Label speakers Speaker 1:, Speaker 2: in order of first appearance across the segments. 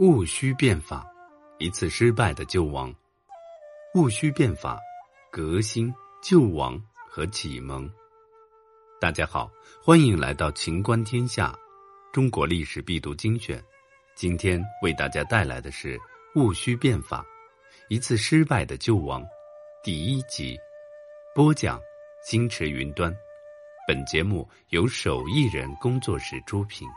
Speaker 1: 戊戌变法，一次失败的救亡。戊戌变法，革新、救亡和启蒙。大家好，欢迎来到秦观天下，中国历史必读精选。今天为大家带来的是戊戌变法，一次失败的救亡第一集。播讲：星驰云端。本节目由手艺人工作室出品。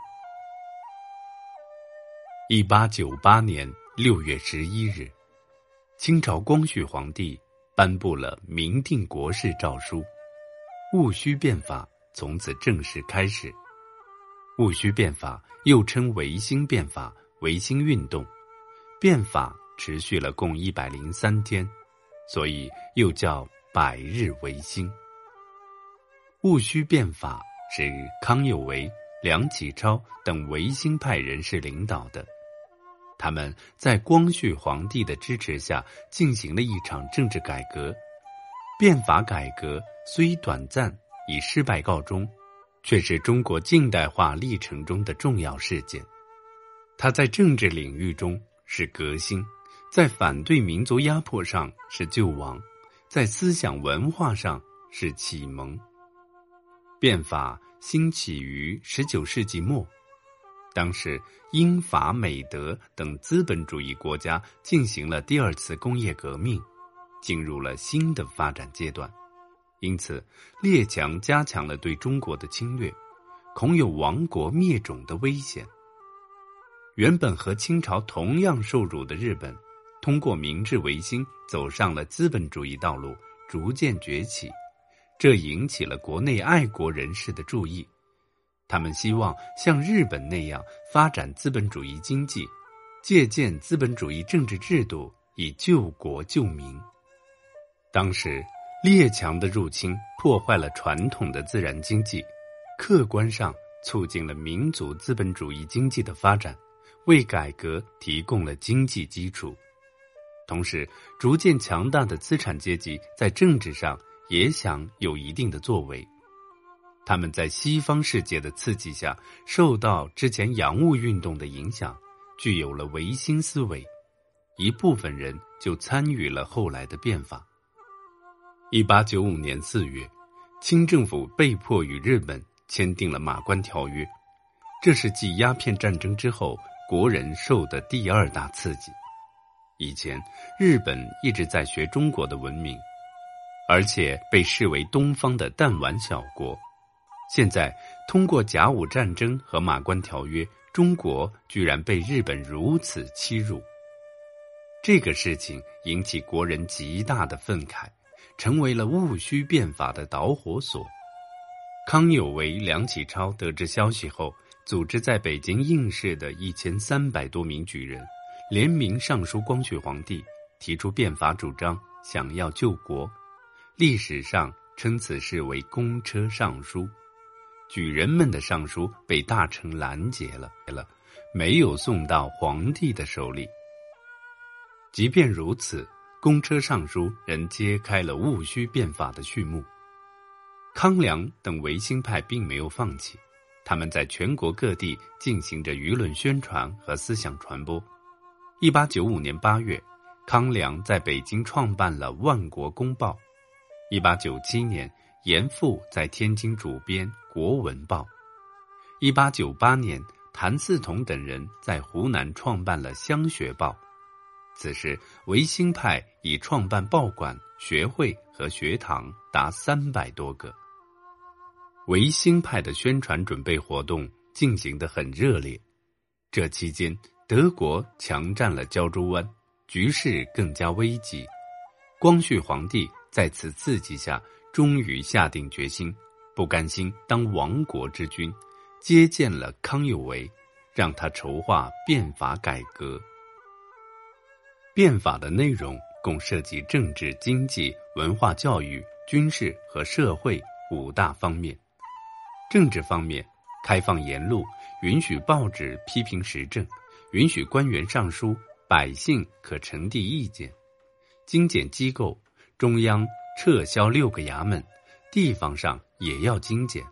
Speaker 1: 一八九八年六月十一日，清朝光绪皇帝颁布了明定国事诏书，戊戌变法从此正式开始。戊戌变法又称维新变法、维新运动，变法持续了共一百零三天，所以又叫百日维新。戊戌变法是康有为、梁启超等维新派人士领导的。他们在光绪皇帝的支持下进行了一场政治改革，变法改革虽短暂，以失败告终，却是中国近代化历程中的重要事件。它在政治领域中是革新，在反对民族压迫上是救亡，在思想文化上是启蒙。变法兴起于十九世纪末。当时，英法美德等资本主义国家进行了第二次工业革命，进入了新的发展阶段，因此列强加强了对中国的侵略，恐有亡国灭种的危险。原本和清朝同样受辱的日本，通过明治维新走上了资本主义道路，逐渐崛起，这引起了国内爱国人士的注意。他们希望像日本那样发展资本主义经济，借鉴资本主义政治制度，以救国救民。当时列强的入侵破坏了传统的自然经济，客观上促进了民族资本主义经济的发展，为改革提供了经济基础。同时，逐渐强大的资产阶级在政治上也想有一定的作为。他们在西方世界的刺激下，受到之前洋务运动的影响，具有了维新思维。一部分人就参与了后来的变法。一八九五年四月，清政府被迫与日本签订了《马关条约》，这是继鸦片战争之后国人受的第二大刺激。以前，日本一直在学中国的文明，而且被视为东方的弹丸小国。现在通过甲午战争和马关条约，中国居然被日本如此欺辱，这个事情引起国人极大的愤慨，成为了戊戌变法的导火索。康有为、梁启超得知消息后，组织在北京应试的一千三百多名举人，联名上书光绪皇帝，提出变法主张，想要救国。历史上称此事为“公车上书”。举人们的上书被大臣拦截了，了，没有送到皇帝的手里。即便如此，公车上书仍揭开了戊戌变法的序幕。康梁等维新派并没有放弃，他们在全国各地进行着舆论宣传和思想传播。一八九五年八月，康梁在北京创办了《万国公报》。一八九七年。严复在天津主编《国文报》，一八九八年，谭嗣同等人在湖南创办了《乡学报》。此时，维新派已创办报馆、学会和学堂达三百多个。维新派的宣传准备活动进行得很热烈。这期间，德国强占了胶州湾，局势更加危急。光绪皇帝在此刺激下。终于下定决心，不甘心当亡国之君，接见了康有为，让他筹划变法改革。变法的内容共涉及政治、经济、文化、教育、军事和社会五大方面。政治方面，开放言路，允许报纸批评时政，允许官员上书，百姓可呈递意见。精简机构，中央。撤销六个衙门，地方上也要精简，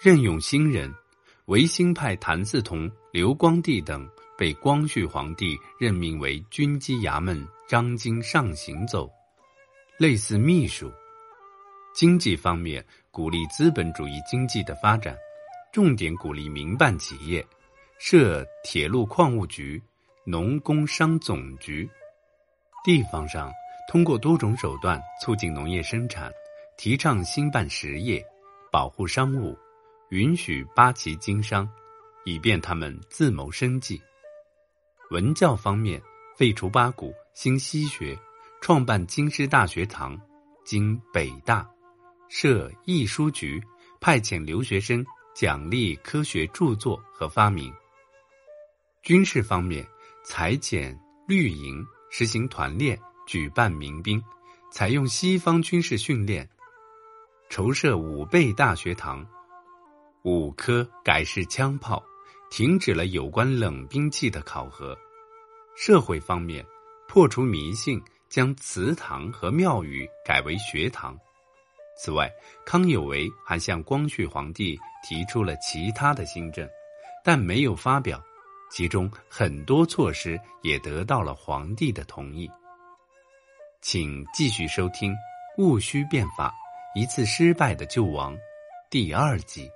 Speaker 1: 任用新人。维新派谭嗣同、刘光第等被光绪皇帝任命为军机衙门张京上行走，类似秘书。经济方面，鼓励资本主义经济的发展，重点鼓励民办企业，设铁路矿务局、农工商总局。地方上，通过多种手段促进农业生产，提倡兴办实业，保护商务，允许八旗经商，以便他们自谋生计。文教方面，废除八股，兴西学，创办京师大学堂，经北大。设译书局，派遣留学生奖励科学著作和发明。军事方面，裁减绿营，实行团练，举办民兵，采用西方军事训练，筹设武备大学堂，五科改试枪炮，停止了有关冷兵器的考核。社会方面，破除迷信，将祠堂和庙宇改为学堂。此外，康有为还向光绪皇帝提出了其他的新政，但没有发表，其中很多措施也得到了皇帝的同意。请继续收听《戊戌变法：一次失败的救亡》第二集。